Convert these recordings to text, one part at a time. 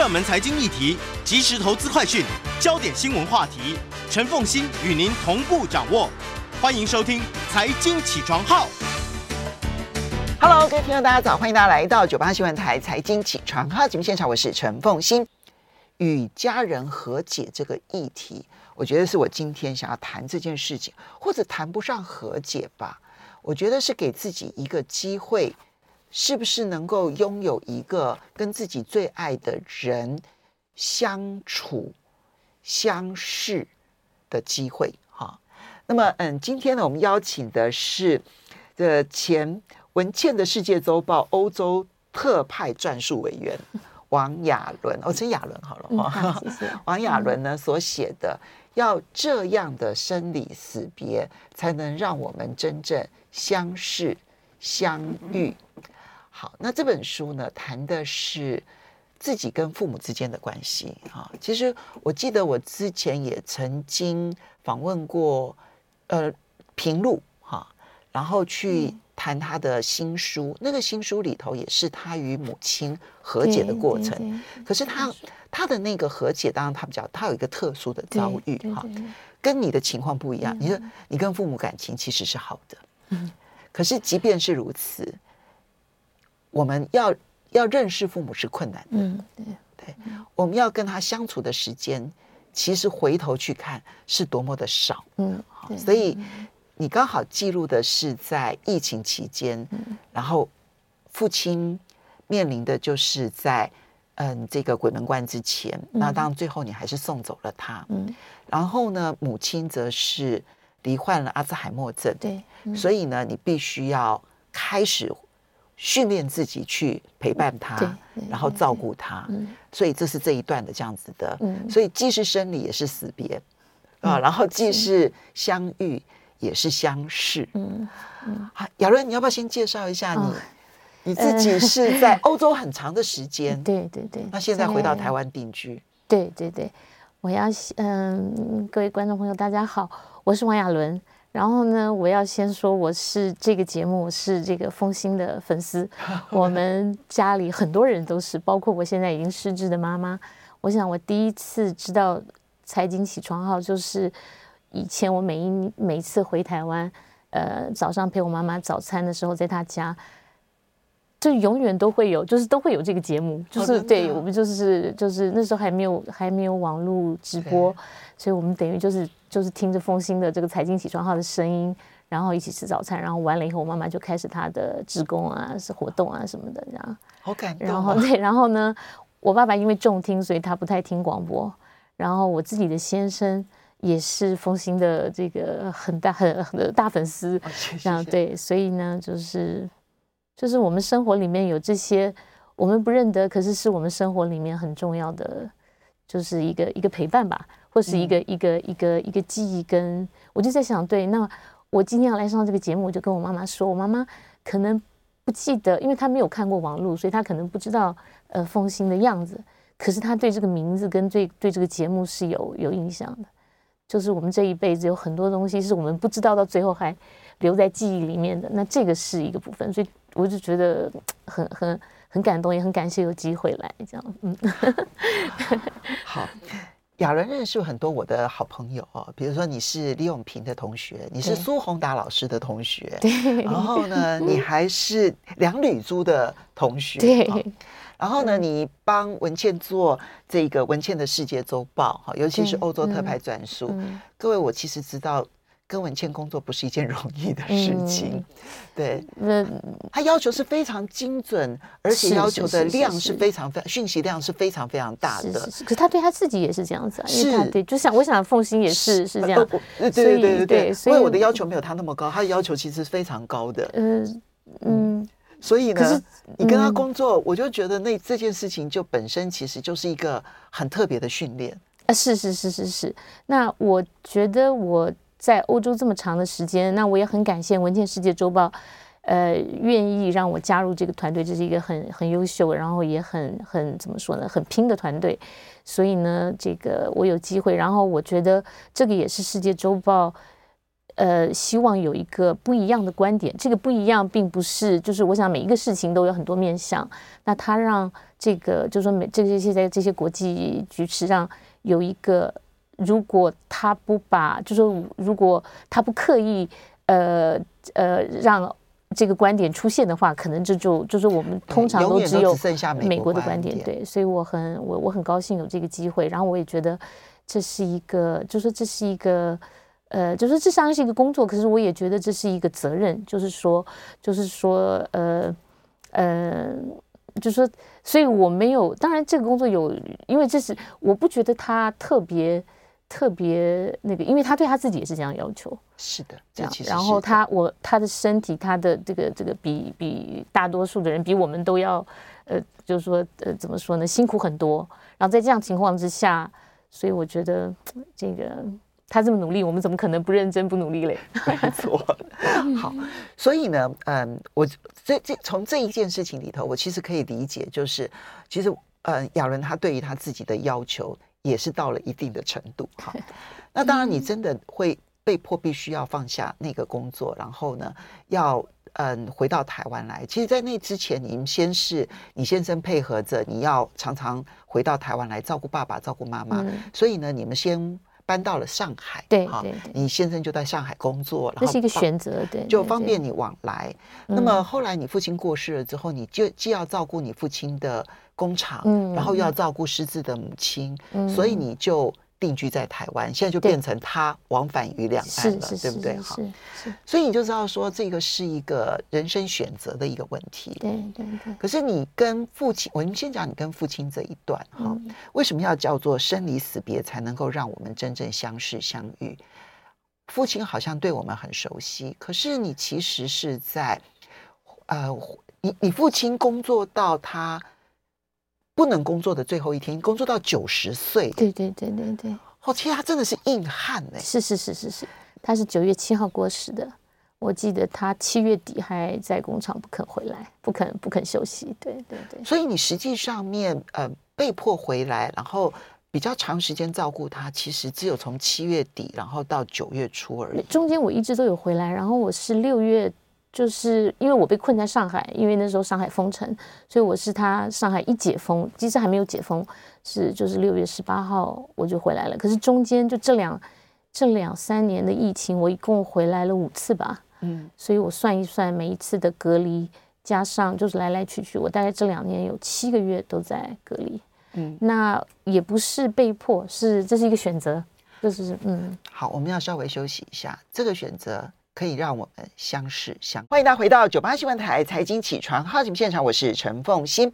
热门财经议题、即时投资快讯、焦点新闻话题，陈凤欣与您同步掌握。欢迎收听《财经起床号》。Hello，各位听众，大家早！欢迎大家来到九八新闻台《财经起床号》节目现场，我是陈凤欣。与家人和解这个议题，我觉得是我今天想要谈这件事情，或者谈不上和解吧。我觉得是给自己一个机会。是不是能够拥有一个跟自己最爱的人相处、相识的机会？哈，那么，嗯，今天呢，我们邀请的是的前文茜的世界周报欧洲特派撰述委员王亚伦，哦，称亚伦好了。王亚伦呢所写的《要这样的生离死别，才能让我们真正相识相遇》。好，那这本书呢，谈的是自己跟父母之间的关系啊。其实我记得我之前也曾经访问过，呃，平路哈，然后去谈他的新书，嗯、那个新书里头也是他与母亲和解的过程。可是他他的那个和解，当然他比较他有一个特殊的遭遇哈，跟你的情况不一样。嗯、你说你跟父母感情其实是好的，嗯，可是即便是如此。我们要要认识父母是困难的，嗯，对。对，我们要跟他相处的时间，其实回头去看是多么的少，嗯，所以你刚好记录的是在疫情期间，然后父亲面临的就是在嗯这个鬼门关之前，那当然最后你还是送走了他，嗯，然后呢，母亲则是罹患了阿兹海默症，对，所以呢，你必须要开始。训练自己去陪伴他，然后照顾他，所以这是这一段的这样子的。所以既是生离，也是死别啊。然后既是相遇，也是相识。嗯嗯。好，亚伦，你要不要先介绍一下你？你自己是在欧洲很长的时间。对对对。那现在回到台湾定居。对对对，我要嗯，各位观众朋友，大家好，我是王亚伦。然后呢，我要先说，我是这个节目我是这个风心的粉丝。我们家里很多人都是，包括我现在已经失智的妈妈。我想，我第一次知道财经起床号，就是以前我每一每一次回台湾，呃，早上陪我妈妈早餐的时候，在她家，就永远都会有，就是都会有这个节目，就是对我们就是就是那时候还没有还没有网络直播，所以我们等于就是。就是听着凤馨的这个财经起床号的声音，然后一起吃早餐，然后完了以后，我妈妈就开始她的职工啊、是活动啊什么的，这样。好感动。然后 对，然后呢，我爸爸因为重听，所以他不太听广播。然后我自己的先生也是凤馨的这个很大很很大粉丝，这样对，所以呢，就是就是我们生活里面有这些我们不认得，可是是我们生活里面很重要的，就是一个一个陪伴吧。或是一个、嗯、一个一个一个记忆，跟我就在想，对，那我今天要来上这个节目，我就跟我妈妈说，我妈妈可能不记得，因为她没有看过网络，所以她可能不知道呃风心的样子，可是她对这个名字跟对对这个节目是有有印象的，就是我们这一辈子有很多东西是我们不知道，到最后还留在记忆里面的，那这个是一个部分，所以我就觉得很很很感动，也很感谢有机会来这样，嗯，好。亚伦认识很多我的好朋友哦，比如说你是李永平的同学，你是苏宏达老师的同学，对，然后呢，你还是梁吕珠的同学，对，然后呢，你帮文倩做这个文倩的世界周报哈，尤其是欧洲特派撰述，各位，我其实知道。跟文倩工作不是一件容易的事情，嗯、对，那他要求是非常精准，而且要求的量是非常非常讯息量是非常非常大的。是是是，可是他对他自己也是这样子啊，是。因为他对，就像我想凤欣也是是这样，对对对对对，所以我的要求没有他那么高，他的要求其实是非常高的。嗯嗯，所以呢，你跟他工作，我就觉得那这件事情就本身其实就是一个很特别的训练。啊，是是是是是。那我觉得我在欧洲这么长的时间，那我也很感谢《文茜世界周报》，呃，愿意让我加入这个团队，这是一个很很优秀，然后也很很怎么说呢，很拼的团队。所以呢，这个我有机会，然后我觉得这个也是《世界周报》。呃，希望有一个不一样的观点。这个不一样，并不是就是我想每一个事情都有很多面向。那他让这个，就是说每这些现在这些国际局势上有一个，如果他不把，就是说如果他不刻意，呃呃，让这个观点出现的话，可能这就就是我们通常都只有美国的观点。对，所以我很我我很高兴有这个机会，然后我也觉得这是一个，就是说这是一个。呃，就是这当然是一个工作，可是我也觉得这是一个责任，就是说，就是说，呃，呃，就是说，所以我没有，当然这个工作有，因为这是我不觉得他特别特别那个，因为他对他自己也是这样要求，是的，这样，然后他我他的身体，他的这个这个比比大多数的人比我们都要，呃，就是说，呃，怎么说呢，辛苦很多，然后在这样情况之下，所以我觉得 这个。他这么努力，我们怎么可能不认真不努力嘞？没错，好，所以呢，嗯，我这这从这一件事情里头，我其实可以理解，就是其实，嗯，亚伦他对于他自己的要求也是到了一定的程度。哈，那当然，你真的会被迫必须要放下那个工作，然后呢，要嗯回到台湾来。其实，在那之前，你们先是你先生配合着，你要常常回到台湾来照顾爸爸、照顾妈妈，嗯、所以呢，你们先。搬到了上海，对对，你先生就在上海工作，这是一个选择，对，就方便你往来。那么后来你父亲过世了之后，你就既要照顾你父亲的工厂，然后又要照顾失智的母亲，所以你就。定居在台湾，现在就变成他往返于两岸了，对不对？哈，所以你就知道说，这个是一个人生选择的一个问题。对对对。可是你跟父亲，我们先讲你跟父亲这一段哈，嗯、为什么要叫做生离死别才能够让我们真正相识相遇？父亲好像对我们很熟悉，可是你其实是在呃，你你父亲工作到他。不能工作的最后一天，工作到九十岁。对对对对对。哦，其实他真的是硬汉哎。是是是是是，他是九月七号过世的。我记得他七月底还在工厂不肯回来，不肯不肯休息。对对对。所以你实际上面呃被迫回来，然后比较长时间照顾他，其实只有从七月底然后到九月初而已。中间我一直都有回来，然后我是六月。就是因为我被困在上海，因为那时候上海封城，所以我是他上海一解封，其实还没有解封，是就是六月十八号我就回来了。可是中间就这两这两三年的疫情，我一共回来了五次吧，嗯，所以我算一算，每一次的隔离加上就是来来去去，我大概这两年有七个月都在隔离，嗯，那也不是被迫，是这是一个选择，就是嗯，好，我们要稍微休息一下，这个选择。可以让我们相识相欢迎大家回到九八新闻台财经起床好节目现场，我是陈凤欣。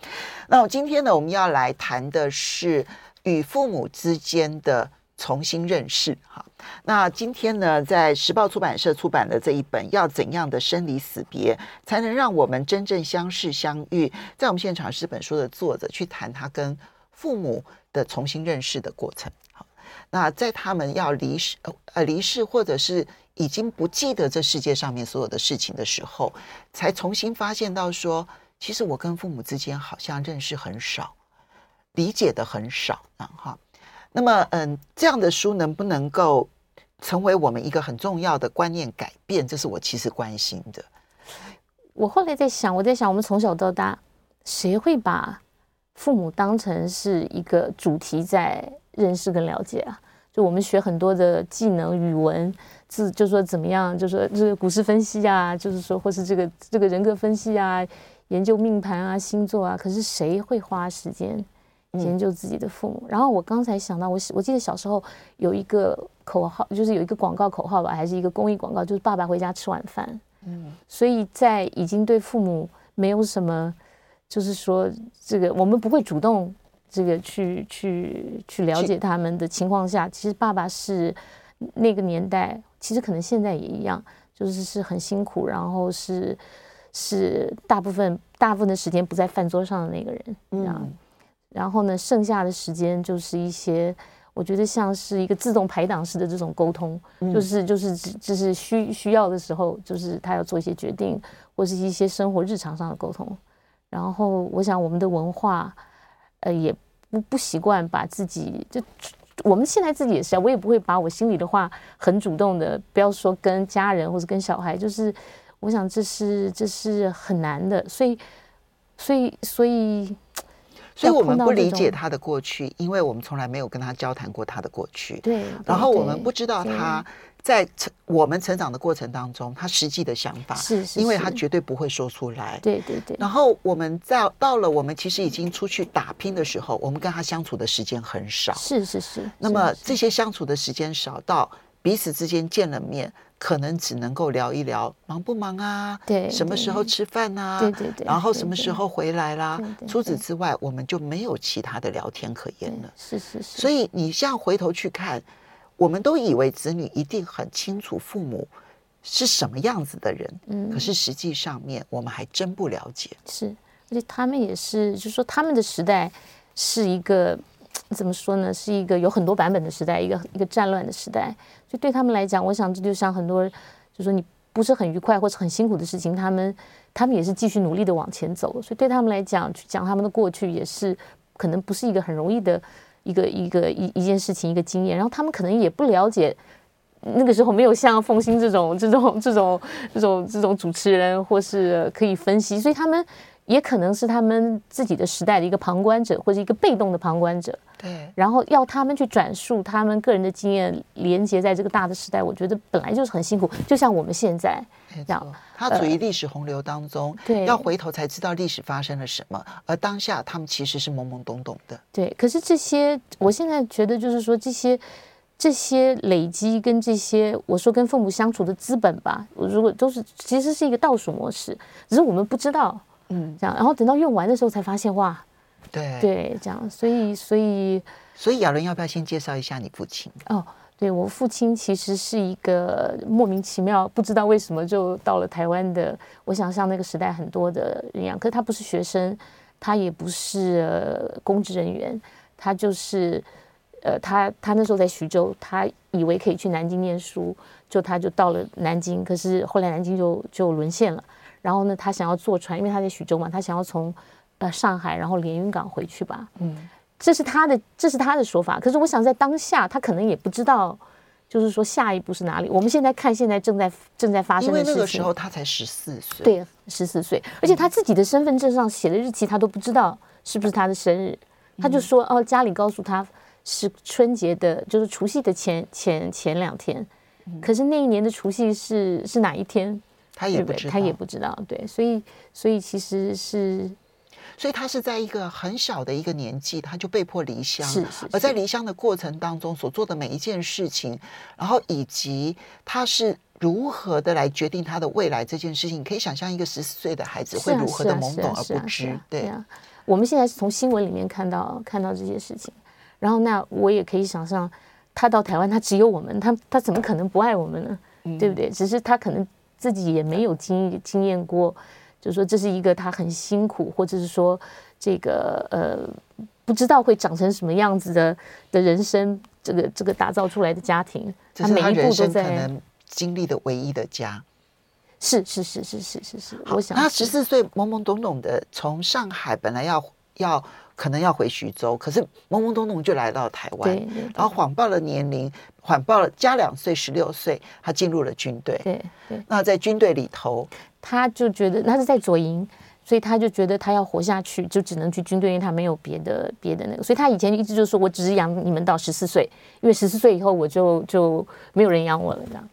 那我今天呢，我们要来谈的是与父母之间的重新认识。哈，那今天呢，在时报出版社出版的这一本《要怎样的生离死别，才能让我们真正相识相遇》，在我们现场是本书的作者去谈他跟父母的重新认识的过程。好，那在他们要离世呃离世或者是。已经不记得这世界上面所有的事情的时候，才重新发现到说，其实我跟父母之间好像认识很少，理解的很少啊哈。那么，嗯，这样的书能不能够成为我们一个很重要的观念改变？这是我其实关心的。我后来在想，我在想，我们从小到大，谁会把父母当成是一个主题在认识跟了解啊？就我们学很多的技能、语文。是，就是说怎么样？就是说这个股市分析啊，就是说，或是这个这个人格分析啊，研究命盘啊、星座啊。可是谁会花时间研究自己的父母？嗯、然后我刚才想到，我我记得小时候有一个口号，就是有一个广告口号吧，还是一个公益广告，就是“爸爸回家吃晚饭”。嗯，所以在已经对父母没有什么，就是说这个我们不会主动这个去去去了解他们的情况下，其实爸爸是那个年代。其实可能现在也一样，就是是很辛苦，然后是是大部分大部分的时间不在饭桌上的那个人，嗯，然后呢，剩下的时间就是一些。我觉得像是一个自动排档式的这种沟通，嗯、就是就是就是需需要的时候，就是他要做一些决定，或是一些生活日常上的沟通。然后我想我们的文化，呃，也不不习惯把自己就我们现在自己也是啊，我也不会把我心里的话很主动的，不要说跟家人或者跟小孩，就是我想这是这是很难的，所以所以所以。所以我们不理解他的过去，因为我们从来没有跟他交谈过他的过去。对。然后我们不知道他在成我们成长的过程当中，他实际的想法，是是，因为他绝对不会说出来。对对对。然后我们在到了我们其实已经出去打拼的时候，我们跟他相处的时间很少。是是是。那么这些相处的时间少到彼此之间见了面。可能只能够聊一聊忙不忙啊？对，什么时候吃饭啊？对对对。然后什么时候回来啦？除此之外，我们就没有其他的聊天可言了。是是是。所以你现在回头去看，我们都以为子女一定很清楚父母是什么样子的人，嗯，可是实际上面我们还真不了解。是，而且他们也是，就是说他们的时代是一个。怎么说呢？是一个有很多版本的时代，一个一个战乱的时代。对他们来讲，我想这就像很多，就说你不是很愉快或者很辛苦的事情，他们他们也是继续努力的往前走。所以对他们来讲，去讲他们的过去，也是可能不是一个很容易的一个一个一一件事情，一个经验。然后他们可能也不了解，那个时候没有像凤馨这种这种这种这种这种主持人，或是可以分析，所以他们。也可能是他们自己的时代的一个旁观者，或者一个被动的旁观者。对，然后要他们去转述他们个人的经验，连接在这个大的时代，我觉得本来就是很辛苦。就像我们现在这样，他处于历史洪流当中，呃、对，要回头才知道历史发生了什么。而当下他们其实是懵懵懂懂的。对，可是这些，我现在觉得就是说，这些这些累积跟这些，我说跟父母相处的资本吧，我如果都是其实是一个倒数模式，只是我们不知道。嗯，这样，然后等到用完的时候才发现，哇，对对，这样，所以所以所以亚伦要不要先介绍一下你父亲？哦，对，我父亲其实是一个莫名其妙，不知道为什么就到了台湾的。我想像那个时代很多的人一样，可是他不是学生，他也不是呃公职人员，他就是呃他他那时候在徐州，他以为可以去南京念书，就他就到了南京，可是后来南京就就沦陷了。然后呢，他想要坐船，因为他在徐州嘛，他想要从呃上海，然后连云港回去吧。嗯，这是他的，这是他的说法。可是我想在当下，他可能也不知道，就是说下一步是哪里。我们现在看，现在正在正在发生的事情。因为那个时候他才十四岁，对，十四岁，而且他自己的身份证上写的日期他都不知道是不是他的生日，他就说哦，家里告诉他是春节的，就是除夕的前前前两天，可是那一年的除夕是是哪一天？他也不知道，他也不知道，对，所以，所以其实是，所以他是在一个很小的一个年纪，他就被迫离乡，是是，是，而在离乡的过程当中所做的每一件事情，然后以及他是如何的来决定他的未来这件事情，你可以想象一个十四岁的孩子会如何的懵懂而不知，对啊。我们现在是从新闻里面看到看到这些事情，然后那我也可以想象，他到台湾，他只有我们，他他怎么可能不爱我们呢？嗯、对不对？只是他可能。自己也没有经经验过，就是说这是一个他很辛苦，或者是说这个呃不知道会长成什么样子的的人生，这个这个打造出来的家庭，他每一步都在可能经历的唯一的家，是是是是是是是。我想他十四岁懵懵懂懂的从上海本来要要。可能要回徐州，可是懵懵懂懂就来到台湾，然后谎报了年龄，谎报了加两岁，十六岁，他进入了军队。对对，那在军队里头，他就觉得他是在左营，所以他就觉得他要活下去，就只能去军队，因为他没有别的别的那个，所以他以前一直就说，我只是养你们到十四岁，因为十四岁以后我就就没有人养我了这样。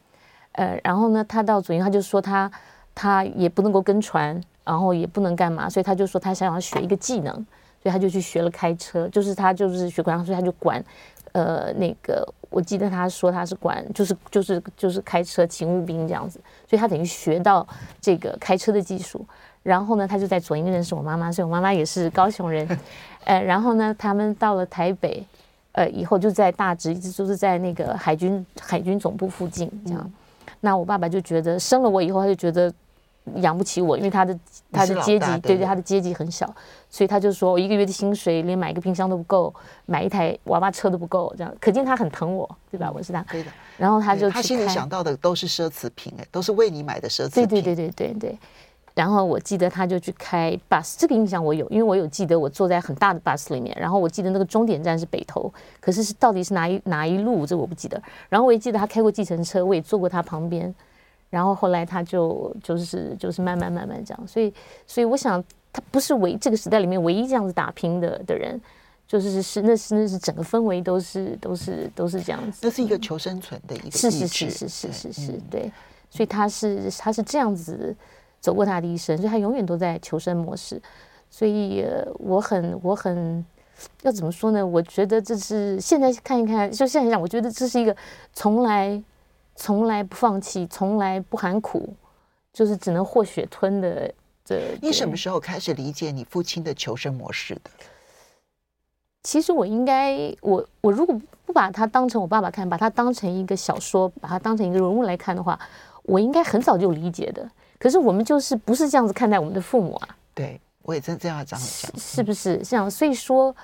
呃，然后呢，他到左营，他就说他他也不能够跟船，然后也不能干嘛，所以他就说他想要学一个技能。所以他就去学了开车，就是他就是学管，所以他就管，呃，那个我记得他说他是管，就是就是就是开车勤务兵这样子，所以他等于学到这个开车的技术。然后呢，他就在左营认识我妈妈，所以我妈妈也是高雄人，呃，然后呢，他们到了台北，呃，以后就在大直，一直就是在那个海军海军总部附近这样。那我爸爸就觉得生了我以后，他就觉得养不起我，因为他的他的阶级对对，他的阶级很小，所以他就说我一个月的薪水连买一个冰箱都不够，买一台娃娃车都不够，这样可见他很疼我，对吧？我是他，对的。然后他就他心里想到的都是奢侈品，哎，都是为你买的奢侈品。对对对对对对。然后我记得他就去开 bus，这个印象我有，因为我有记得我坐在很大的 bus 里面，然后我记得那个终点站是北头，可是是到底是哪一哪一路，这我不记得。然后我也记得他开过计程车，我也坐过他旁边。然后后来他就就是就是慢慢慢慢这样，所以所以我想他不是唯这个时代里面唯一这样子打拼的的人，就是是那是那是整个氛围都是都是都是这样子。那是一个求生存的一个是是是是是是是对，所以他是他是这样子。走过他的一生，所以他永远都在求生模式。所以，呃、我很，我很，要怎么说呢？我觉得这是现在看一看，就现在讲，我觉得这是一个从来、从来不放弃、从来不喊苦，就是只能和血吞的。这你什么时候开始理解你父亲的求生模式的？其实我应该，我我如果不把他当成我爸爸看，把他当成一个小说，把他当成一个人物来看的话，我应该很早就理解的。可是我们就是不是这样子看待我们的父母啊？对，我也真这样讲，是是不是这样？所以说，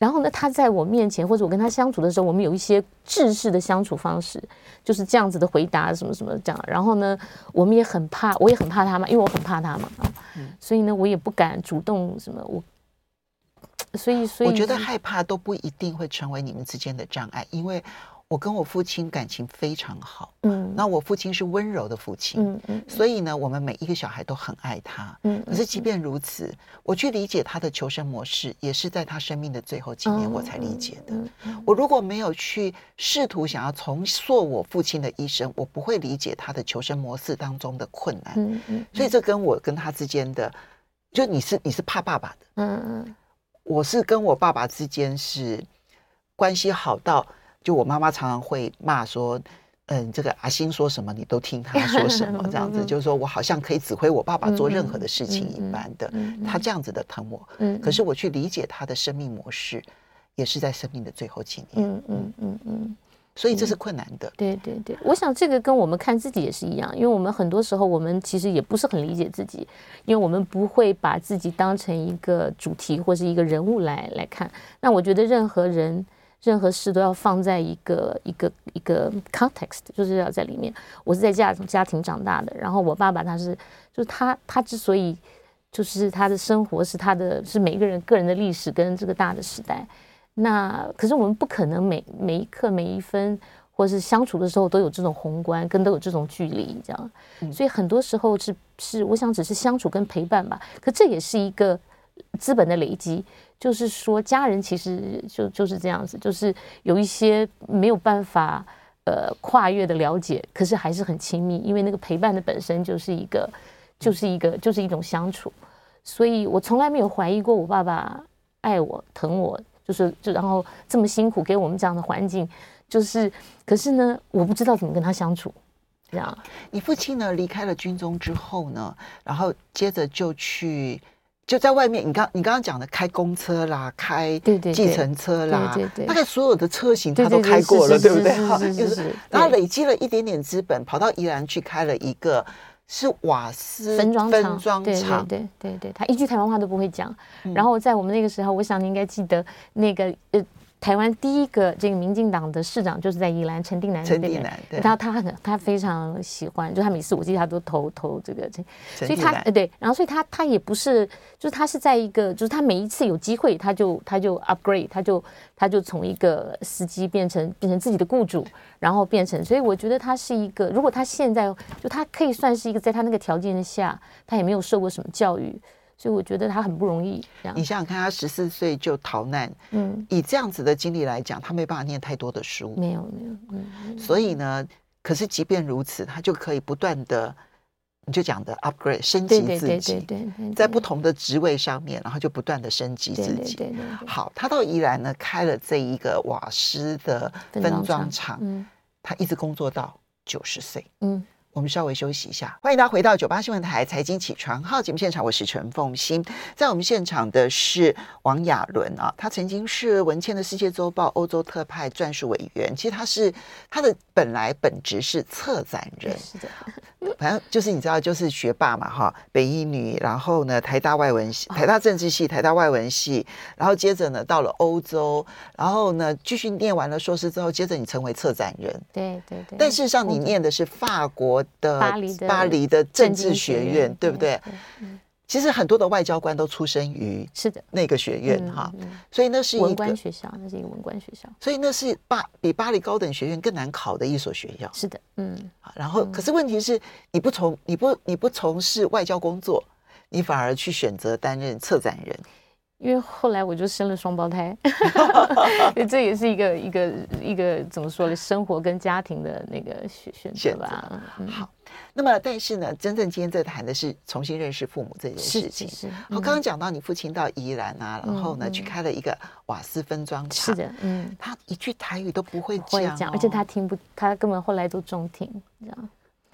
然后呢，他在我面前或者我跟他相处的时候，我们有一些制式的相处方式，就是这样子的回答什么什么这样。然后呢，我们也很怕，我也很怕他嘛，因为我很怕他嘛啊，所以呢，我也不敢主动什么我。所以，所以我觉得害怕都不一定会成为你们之间的障碍，因为。我跟我父亲感情非常好，嗯，那我父亲是温柔的父亲，嗯嗯，所以呢，我们每一个小孩都很爱他，嗯。可是即便如此，我去理解他的求生模式，也是在他生命的最后几年我才理解的。我如果没有去试图想要重塑我父亲的一生，我不会理解他的求生模式当中的困难，嗯嗯。所以这跟我跟他之间的，就你是你是怕爸爸的，嗯嗯，我是跟我爸爸之间是关系好到。就我妈妈常常会骂说，嗯，这个阿星说什么你都听他说什么，这样子就是说我好像可以指挥我爸爸做任何的事情一般的，他这样子的疼我。可是我去理解他的生命模式，也是在生命的最后几年。嗯嗯嗯嗯，所以这是困难的。对对对，我想这个跟我们看自己也是一样，因为我们很多时候我们其实也不是很理解自己，因为我们不会把自己当成一个主题或是一个人物来来看。那我觉得任何人。任何事都要放在一个一个一个 context，就是要在里面。我是在家家庭长大的，然后我爸爸他是，就是他他之所以就是他的生活是他的是每一个人个人的历史跟这个大的时代。那可是我们不可能每每一刻每一分，或是相处的时候都有这种宏观跟都有这种距离，这样。所以很多时候是是我想只是相处跟陪伴吧。可这也是一个资本的累积。就是说，家人其实就就是这样子，就是有一些没有办法呃跨越的了解，可是还是很亲密，因为那个陪伴的本身就是一个，就是一个，就是一种相处。所以我从来没有怀疑过我爸爸爱我、疼我，就是就然后这么辛苦给我们这样的环境，就是可是呢，我不知道怎么跟他相处。这样，你父亲呢离开了军中之后呢，然后接着就去。就在外面，你刚你刚刚讲的开公车啦，开计程车啦，对对对，大概所有的车型他都开过了，对不对？就是，然后累积了一点点资本，跑到宜兰去开了一个是瓦斯分装厂，对对对对对，他一句台湾话都不会讲。然后在我们那个时候，我想你应该记得那个呃。台湾第一个这个民进党的市长就是在宜兰陈定南，陈定南，然后他很他非常喜欢，就他每次我记得他都投投这个，所以他呃对，然后所以他他也不是，就是他是在一个，就是他每一次有机会，他就他就 upgrade，他就他就从一个司机变成变成自己的雇主，然后变成，所以我觉得他是一个，如果他现在就他可以算是一个，在他那个条件下，他也没有受过什么教育。所以我觉得他很不容易。你想想看，他十四岁就逃难，嗯，以这样子的经历来讲，他没办法念太多的书，没有没有，嗯。所以呢，可是即便如此，他就可以不断的，你就讲的 upgrade 升级自己，在不同的职位上面，然后就不断的升级自己。好，他到宜兰呢，开了这一个瓦斯的分装厂，嗯，他一直工作到九十岁，嗯。我们稍微休息一下，欢迎大家回到九八新闻台财经起床号节目现场，我是陈凤欣，在我们现场的是王雅伦啊，他曾经是文茜的世界周报欧洲特派撰述委员，其实他是他的本来本职是策展人，是的，反正就是你知道，就是学霸嘛哈，北一女，然后呢台大外文系、台大政治系、台大外文系，然后接着呢到了欧洲，然后呢继续念完了硕士之后，接着你成为策展人，对对对，但事实上你念的是法国。的巴黎的巴黎的政治学院，对不对？其实很多的外交官都出生于是的那个学院哈，所以那是一个文官学校，那是一个文官学校，所以那是巴比巴黎高等学院更难考的一所学校。是的，嗯。然后，可是问题是，你不从你不你不从事外交工作，你反而去选择担任策展人。因为后来我就生了双胞胎，这也是一个一个一个怎么说呢？生活跟家庭的那个选选择吧。嗯、好，那么但是呢，真正今天在谈的是重新认识父母这件事情。是，是，是。我刚刚讲到你父亲到宜兰啊，嗯、然后呢、嗯、去开了一个瓦斯分装厂。是的，嗯。他一句台语都不会讲、哦，会讲，而且他听不，他根本后来都中听，这样。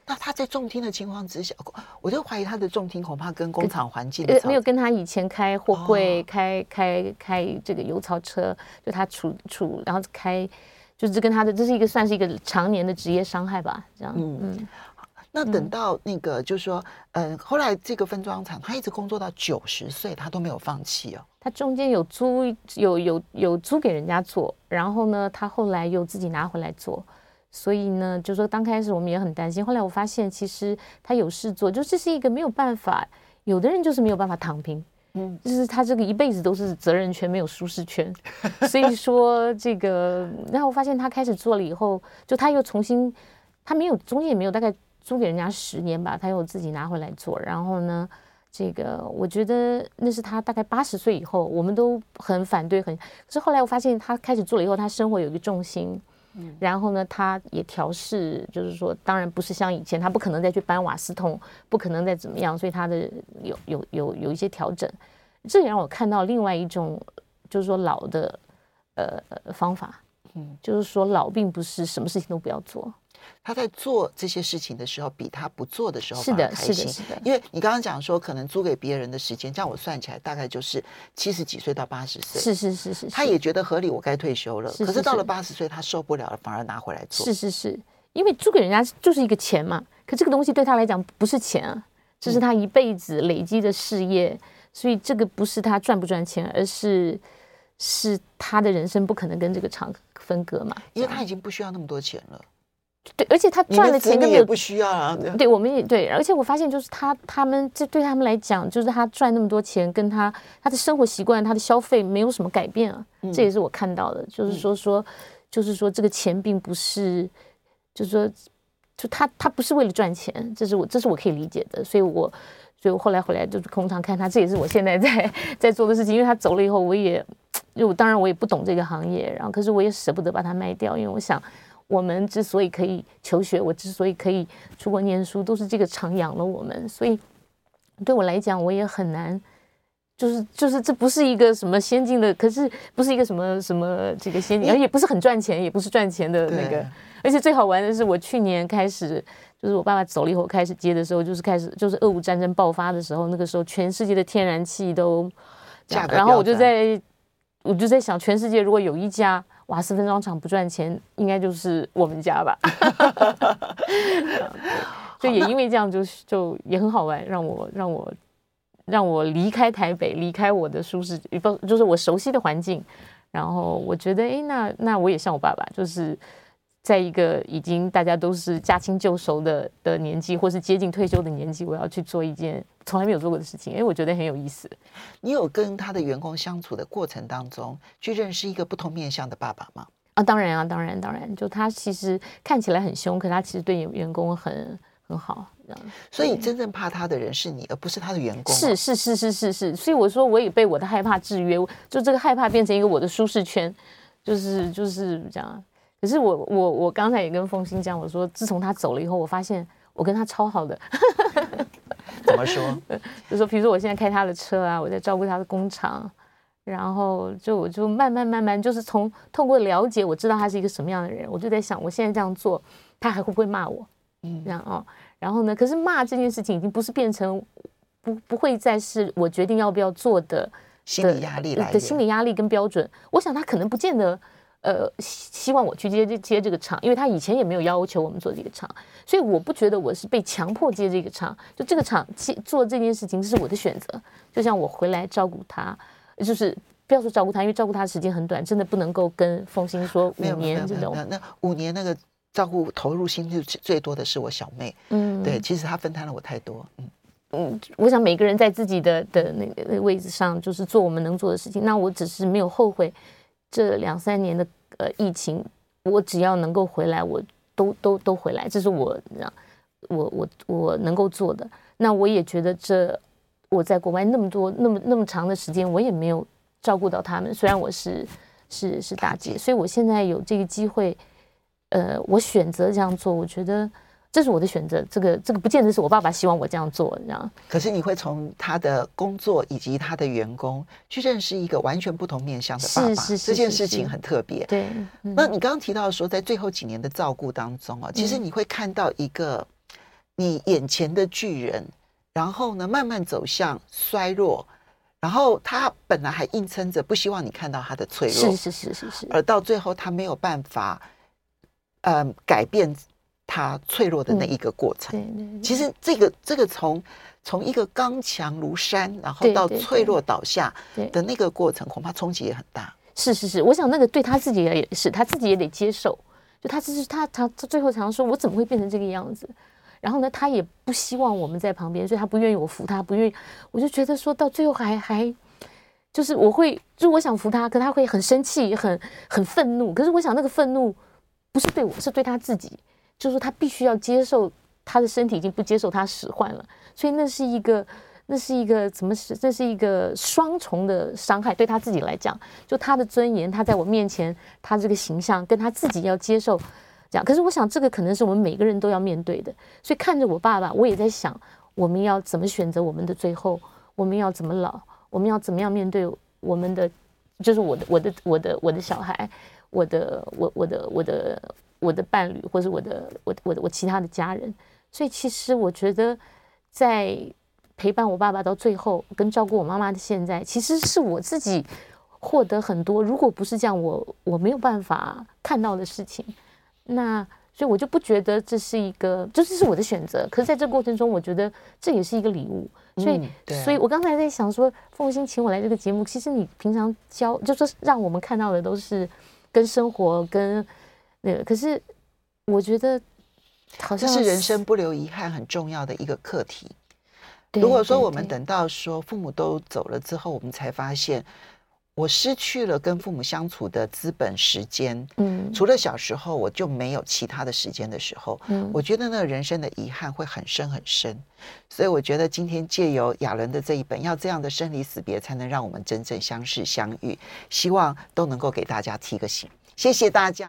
那他在重听的情况之下，我就怀疑他的重听恐怕跟工厂环境呃没有跟他以前开货柜、哦、开开开这个油槽车，就他处处然后开，就是跟他的这是一个算是一个常年的职业伤害吧，这样。嗯嗯。那等到那个就是说，嗯、呃，后来这个分装厂他一直工作到九十岁，他都没有放弃哦。他中间有租有有有租给人家做，然后呢，他后来又自己拿回来做。所以呢，就说刚开始我们也很担心，后来我发现其实他有事做，就这是一个没有办法，有的人就是没有办法躺平，嗯，就是他这个一辈子都是责任圈，没有舒适圈。所以说这个，然后我发现他开始做了以后，就他又重新，他没有中间也没有大概租给人家十年吧，他又自己拿回来做。然后呢，这个我觉得那是他大概八十岁以后，我们都很反对，很，可是后来我发现他开始做了以后，他生活有一个重心。然后呢，他也调试，就是说，当然不是像以前，他不可能再去搬瓦斯桶，不可能再怎么样，所以他的有有有有一些调整，这也让我看到另外一种，就是说老的呃方法，嗯，就是说老并不是什么事情都不要做。他在做这些事情的时候，比他不做的时候是的，是的，是的。因为你刚刚讲说，可能租给别人的时间，这样我算起来大概就是七十几岁到八十岁。是是是是。他也觉得合理，我该退休了。可是到了八十岁，他受不了了，反而拿回来做。是是是，因为租给人家就是一个钱嘛。可这个东西对他来讲不是钱啊，这是他一辈子累积的事业，所以这个不是他赚不赚钱，而是是他的人生不可能跟这个厂分割嘛。因为他已经不需要那么多钱了。对，而且他赚的钱根本不需要啊。对，对，我们也对，而且我发现就是他他们这对他们来讲，就是他赚那么多钱，跟他他的生活习惯、他的消费没有什么改变啊。嗯、这也是我看到的，就是说说，就是说这个钱并不是，就是说，就他他不是为了赚钱，这是我这是我可以理解的。所以我所以我后来回来就是空场看他，这也是我现在在在做的事情。因为他走了以后，我也就当然我也不懂这个行业，然后可是我也舍不得把它卖掉，因为我想。我们之所以可以求学，我之所以可以出国念书，都是这个厂养了我们。所以对我来讲，我也很难，就是就是这不是一个什么先进的，可是不是一个什么什么这个先进，而也不是很赚钱，也不是赚钱的那个。而且最好玩的是，我去年开始，就是我爸爸走了以后开始接的时候，就是开始就是俄乌战争爆发的时候，那个时候全世界的天然气都然后我就在我就在想，全世界如果有一家。瓦斯分装厂不赚钱，应该就是我们家吧。所以也因为这样就，就就也很好玩，让我让我让我离开台北，离开我的舒适，不就是我熟悉的环境。然后我觉得，哎，那那我也像我爸爸，就是。在一个已经大家都是驾轻就熟的的年纪，或是接近退休的年纪，我要去做一件从来没有做过的事情，因为我觉得很有意思。你有跟他的员工相处的过程当中，去认识一个不同面向的爸爸吗？啊，当然啊，当然，当然，就他其实看起来很凶，可他其实对员工很很好，这样。所以真正怕他的人是你，而不是他的员工。是是是是是是，所以我说我也被我的害怕制约，就这个害怕变成一个我的舒适圈，就是就是这样。可是我我我刚才也跟凤欣讲，我说自从他走了以后，我发现我跟他超好的。怎么说？就说比如说我现在开他的车啊，我在照顾他的工厂，然后就我就慢慢慢慢就是从通过了解，我知道他是一个什么样的人，我就在想，我现在这样做，他还会不会骂我？嗯，然后哦。然后呢，可是骂这件事情已经不是变成不不会再是我决定要不要做的心理压力来的心理压力跟标准。我想他可能不见得呃希望我去接这接这个场，因为他以前也没有要求我们做这个场，所以我不觉得我是被强迫接这个场。就这个场接做这件事情是我的选择。就像我回来照顾他，就是不要说照顾他，因为照顾他的时间很短，真的不能够跟凤馨说五年这种。那那五年那个。照顾投入心力最多的是我小妹，嗯，对，其实她分摊了我太多，嗯嗯，我想每个人在自己的的那个位置上，就是做我们能做的事情。那我只是没有后悔这两三年的呃疫情，我只要能够回来，我都都都回来，这是我让我我我能够做的。那我也觉得这我在国外那么多那么那么长的时间，我也没有照顾到他们。虽然我是是是大姐，所以我现在有这个机会。呃，我选择这样做，我觉得这是我的选择。这个这个不见得是我爸爸希望我这样做，这样。可是你会从他的工作以及他的员工去认识一个完全不同面向的爸爸，是是是是是，这件事情很特别。对，嗯、那你刚刚提到说，在最后几年的照顾当中啊，其实你会看到一个你眼前的巨人，然后呢慢慢走向衰弱，然后他本来还硬撑着，不希望你看到他的脆弱，是是是是是，而到最后他没有办法。呃，改变他脆弱的那一个过程。嗯、对对对，其实这个这个从从一个刚强如山，然后到脆弱倒下的那个过程，恐怕冲击也很大。是是是，我想那个对他自己也是，他自己也得接受。就他只是他他他最后常常说，我怎么会变成这个样子？然后呢，他也不希望我们在旁边，所以他不愿意我扶他，不愿意。我就觉得说到最后还还就是我会，就是我想扶他，可他会很生气，很很愤怒。可是我想那个愤怒。不是对我，是对他自己，就是他必须要接受他的身体已经不接受他使唤了，所以那是一个，那是一个怎么是？这是一个双重的伤害，对他自己来讲，就他的尊严，他在我面前，他这个形象跟他自己要接受这样。可是我想，这个可能是我们每个人都要面对的。所以看着我爸爸，我也在想，我们要怎么选择我们的最后？我们要怎么老？我们要怎么样面对我们的？就是我的，我的，我的，我的小孩。我的我我的我的我的伴侣，或是我的我我的我其他的家人，所以其实我觉得，在陪伴我爸爸到最后，跟照顾我妈妈的现在，其实是我自己获得很多。如果不是这样，我我没有办法看到的事情。那所以我就不觉得这是一个，就是是我的选择。可是在这个过程中，我觉得这也是一个礼物。所以，嗯、所以我刚才在想说，凤馨请我来这个节目，其实你平常教，就说让我们看到的都是。跟生活跟那个，可是我觉得好像是，这是人生不留遗憾很重要的一个课题。如果说我们等到说父母都走了之后，我们才发现。我失去了跟父母相处的资本时间，嗯，除了小时候我就没有其他的时间的时候，嗯，我觉得那个人生的遗憾会很深很深，所以我觉得今天借由亚伦的这一本，要这样的生离死别才能让我们真正相识相遇，希望都能够给大家提个醒，谢谢大家。